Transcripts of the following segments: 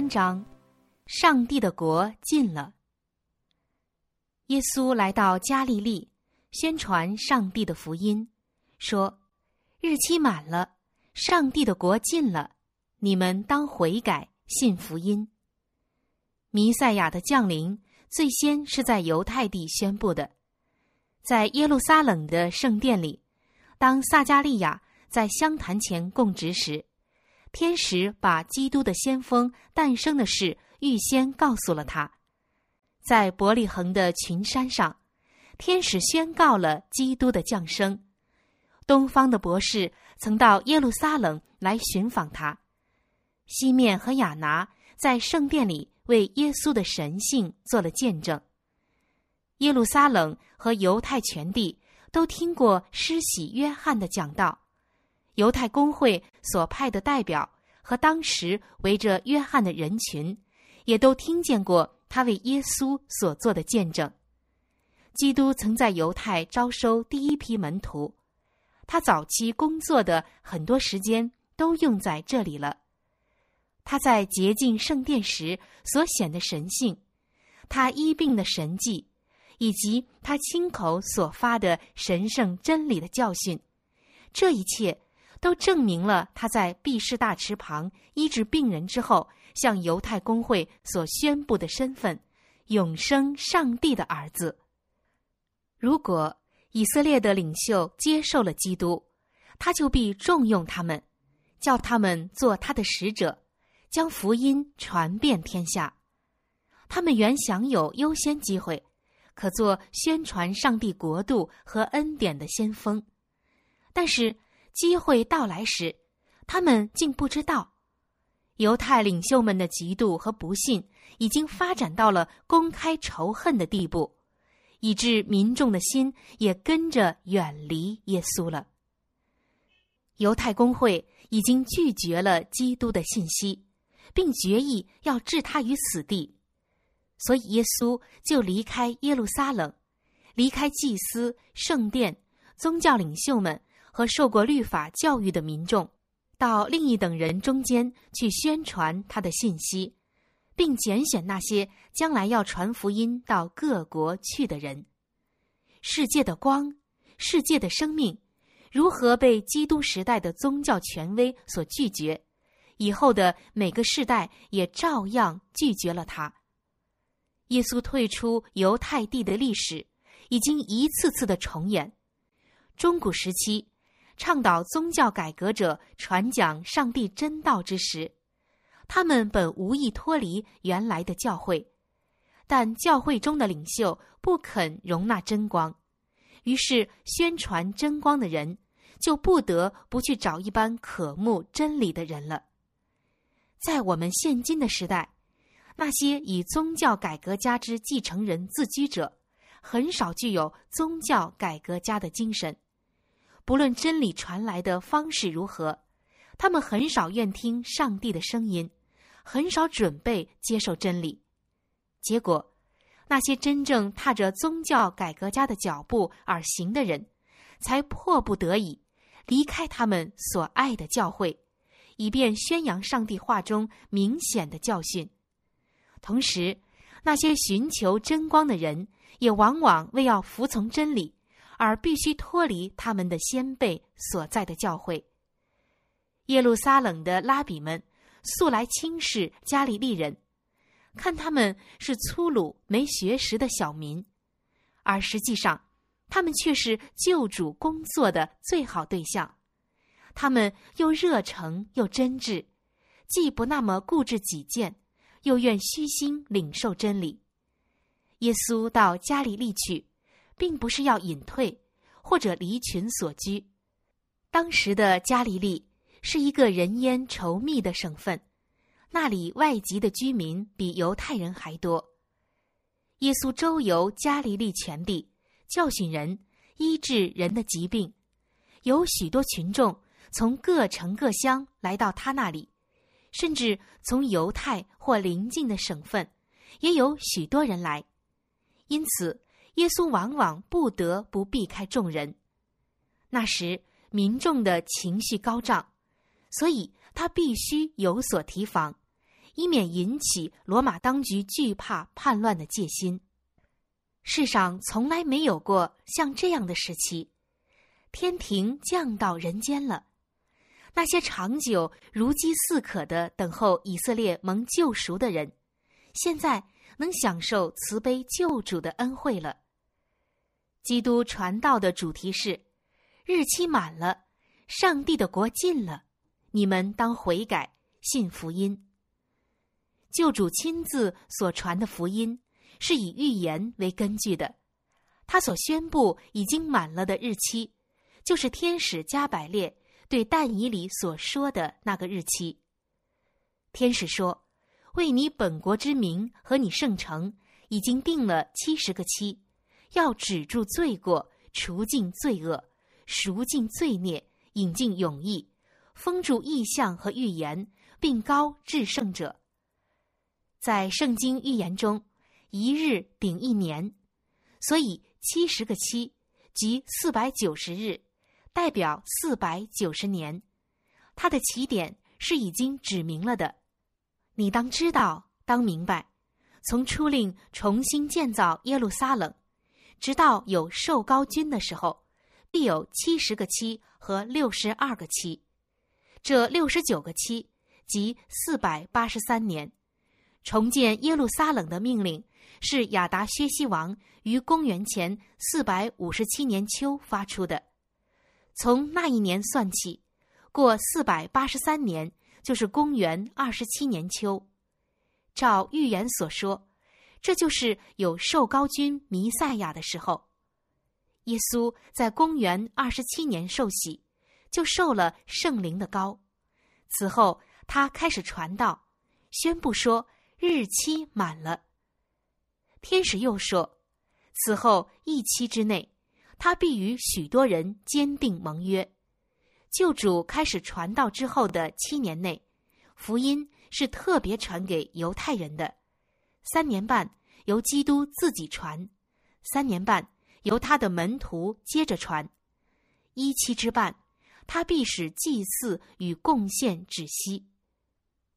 三章，上帝的国近了。耶稣来到加利利，宣传上帝的福音，说：“日期满了，上帝的国近了，你们当悔改，信福音。”弥赛亚的降临，最先是在犹太地宣布的，在耶路撒冷的圣殿里，当撒加利亚在香坛前供职时。天使把基督的先锋诞生的事预先告诉了他，在伯利恒的群山上，天使宣告了基督的降生。东方的博士曾到耶路撒冷来寻访他，西面和亚拿在圣殿里为耶稣的神性做了见证。耶路撒冷和犹太全地都听过施洗约翰的讲道。犹太公会所派的代表和当时围着约翰的人群，也都听见过他为耶稣所做的见证。基督曾在犹太招收第一批门徒，他早期工作的很多时间都用在这里了。他在洁净圣殿时所显的神性，他医病的神迹，以及他亲口所发的神圣真理的教训，这一切。都证明了他在毕士大池旁医治病人之后，向犹太公会所宣布的身份——永生上帝的儿子。如果以色列的领袖接受了基督，他就必重用他们，叫他们做他的使者，将福音传遍天下。他们原享有优先机会，可做宣传上帝国度和恩典的先锋，但是。机会到来时，他们竟不知道，犹太领袖们的嫉妒和不信已经发展到了公开仇恨的地步，以致民众的心也跟着远离耶稣了。犹太公会已经拒绝了基督的信息，并决意要置他于死地，所以耶稣就离开耶路撒冷，离开祭司、圣殿、宗教领袖们。和受过律法教育的民众，到另一等人中间去宣传他的信息，并拣选那些将来要传福音到各国去的人。世界的光，世界的生命，如何被基督时代的宗教权威所拒绝？以后的每个世代也照样拒绝了他。耶稣退出犹太地的历史，已经一次次的重演。中古时期。倡导宗教改革者传讲上帝真道之时，他们本无意脱离原来的教会，但教会中的领袖不肯容纳真光，于是宣传真光的人就不得不去找一般渴慕真理的人了。在我们现今的时代，那些以宗教改革家之继承人自居者，很少具有宗教改革家的精神。不论真理传来的方式如何，他们很少愿听上帝的声音，很少准备接受真理。结果，那些真正踏着宗教改革家的脚步而行的人，才迫不得已离开他们所爱的教会，以便宣扬上帝话中明显的教训。同时，那些寻求真光的人，也往往为要服从真理。而必须脱离他们的先辈所在的教会。耶路撒冷的拉比们素来轻视加利利人，看他们是粗鲁没学识的小民，而实际上，他们却是救主工作的最好对象。他们又热诚又真挚，既不那么固执己见，又愿虚心领受真理。耶稣到加利利去。并不是要隐退或者离群所居。当时的加利利是一个人烟稠密的省份，那里外籍的居民比犹太人还多。耶稣周游加利利全地，教训人，医治人的疾病，有许多群众从各城各乡来到他那里，甚至从犹太或邻近的省份也有许多人来，因此。耶稣往往不得不避开众人，那时民众的情绪高涨，所以他必须有所提防，以免引起罗马当局惧怕叛乱的戒心。世上从来没有过像这样的时期，天庭降到人间了。那些长久如饥似渴的等候以色列蒙救赎的人，现在能享受慈悲救主的恩惠了。基督传道的主题是：日期满了，上帝的国近了，你们当悔改，信福音。救主亲自所传的福音。是以预言为根据的，他所宣布已经满了的日期，就是天使加百列对但以里所说的那个日期。天使说：“为你本国之名和你圣城，已经定了七十个期，要止住罪过，除尽罪恶，赎尽罪孽，引进永义，封住异象和预言，并高至圣者。”在圣经预言中。一日顶一年，所以七十个七即四百九十日，代表四百九十年。它的起点是已经指明了的。你当知道，当明白，从初令重新建造耶路撒冷，直到有受高君的时候，必有七十个七和六十二个七。这六十九个七即四百八十三年，重建耶路撒冷的命令。是亚达薛西王于公元前四百五十七年秋发出的，从那一年算起，过四百八十三年，就是公元二十七年秋。照预言所说，这就是有受高君弥赛亚的时候。耶稣在公元二十七年受洗，就受了圣灵的高。此后，他开始传道，宣布说日期满了。天使又说：“此后一期之内，他必与许多人坚定盟约。救主开始传道之后的七年内，福音是特别传给犹太人的。三年半由基督自己传，三年半由他的门徒接着传。一期之半，他必使祭祀与贡献止息。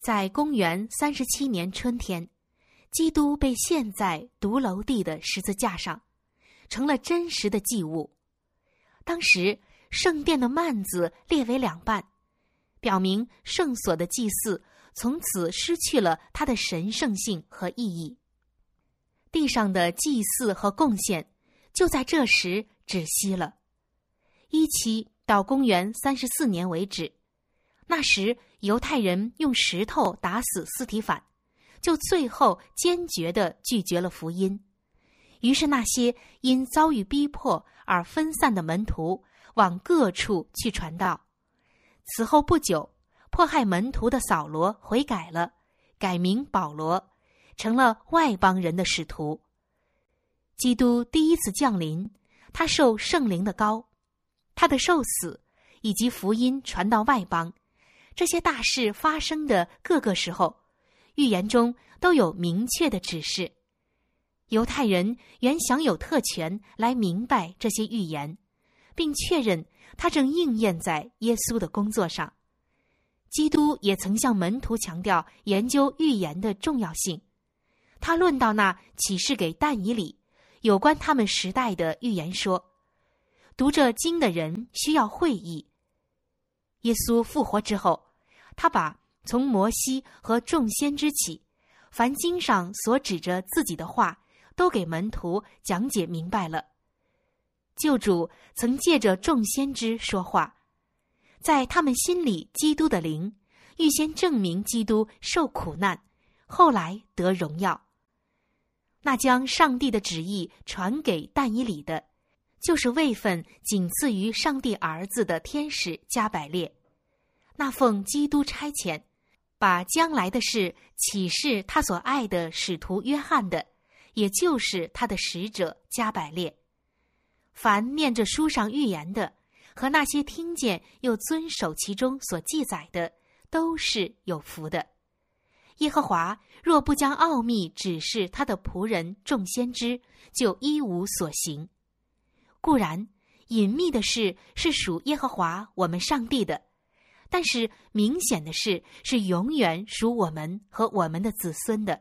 在公元三十七年春天。”基督被献在独楼地的十字架上，成了真实的祭物。当时圣殿的幔子裂为两半，表明圣所的祭祀从此失去了它的神圣性和意义。地上的祭祀和贡献就在这时止息了。一期到公元三十四年为止，那时犹太人用石头打死斯提反。就最后坚决的拒绝了福音，于是那些因遭遇逼迫而分散的门徒往各处去传道。此后不久，迫害门徒的扫罗悔改了，改名保罗，成了外邦人的使徒。基督第一次降临，他受圣灵的高，他的受死以及福音传到外邦，这些大事发生的各个时候。预言中都有明确的指示，犹太人原享有特权来明白这些预言，并确认他正应验在耶稣的工作上。基督也曾向门徒强调研究预言的重要性。他论到那启示给但以里有关他们时代的预言说：“读这经的人需要会意。”耶稣复活之后，他把。从摩西和众先知起，凡经上所指着自己的话，都给门徒讲解明白了。救主曾借着众先知说话，在他们心里，基督的灵预先证明基督受苦难，后来得荣耀。那将上帝的旨意传给但以里的，就是位分仅次于上帝儿子的天使加百列。那奉基督差遣。把将来的事启示他所爱的使徒约翰的，也就是他的使者加百列。凡念着书上预言的，和那些听见又遵守其中所记载的，都是有福的。耶和华若不将奥秘指示他的仆人众先知，就一无所行。固然隐秘的事是属耶和华我们上帝的。但是明显的事，是永远属我们和我们的子孙的。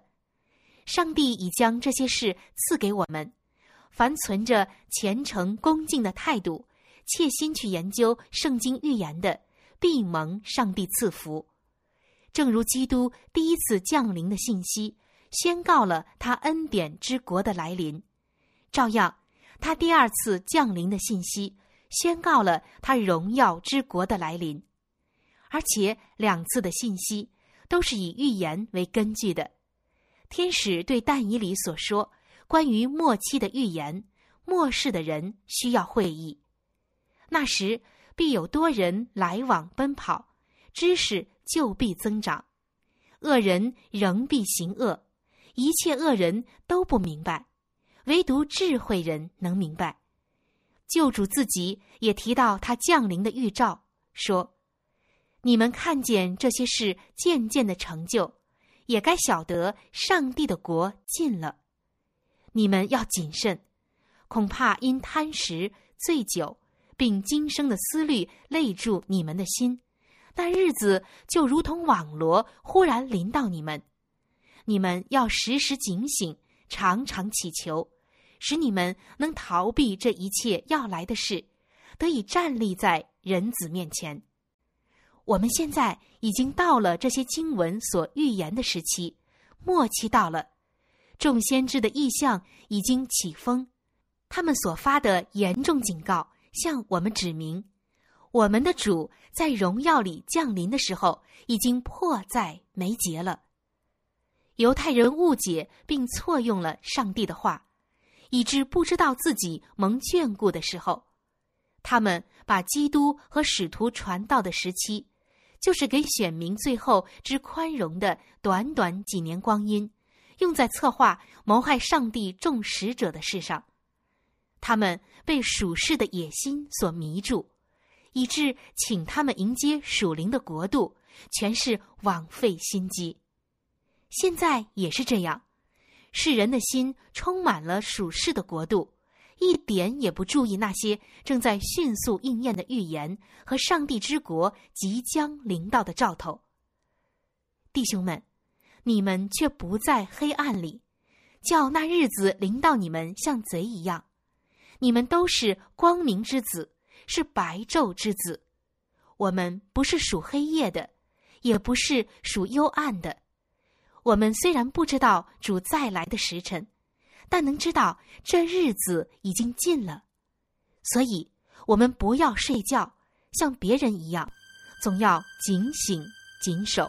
上帝已将这些事赐给我们，凡存着虔诚恭敬的态度，切心去研究圣经预言的，必蒙上帝赐福。正如基督第一次降临的信息，宣告了他恩典之国的来临，照样，他第二次降临的信息，宣告了他荣耀之国的来临。而且两次的信息都是以预言为根据的。天使对但以理所说关于末期的预言，末世的人需要会议。那时必有多人来往奔跑，知识就必增长，恶人仍必行恶，一切恶人都不明白，唯独智慧人能明白。救主自己也提到他降临的预兆，说。你们看见这些事渐渐的成就，也该晓得上帝的国近了。你们要谨慎，恐怕因贪食、醉酒，并今生的思虑累住你们的心，那日子就如同网罗忽然临到你们。你们要时时警醒，常常祈求，使你们能逃避这一切要来的事，得以站立在人子面前。我们现在已经到了这些经文所预言的时期，末期到了，众先知的意象已经起风，他们所发的严重警告向我们指明，我们的主在荣耀里降临的时候已经迫在眉睫了。犹太人误解并错用了上帝的话，以致不知道自己蒙眷顾的时候，他们把基督和使徒传道的时期。就是给选民最后之宽容的短短几年光阴，用在策划谋害上帝众使者的事上。他们被属世的野心所迷住，以致请他们迎接属灵的国度，全是枉费心机。现在也是这样，世人的心充满了属世的国度。一点也不注意那些正在迅速应验的预言和上帝之国即将临到的兆头。弟兄们，你们却不在黑暗里，叫那日子临到你们像贼一样。你们都是光明之子，是白昼之子。我们不是属黑夜的，也不是属幽暗的。我们虽然不知道主再来的时辰。但能知道这日子已经近了，所以我们不要睡觉，像别人一样，总要警醒、谨守。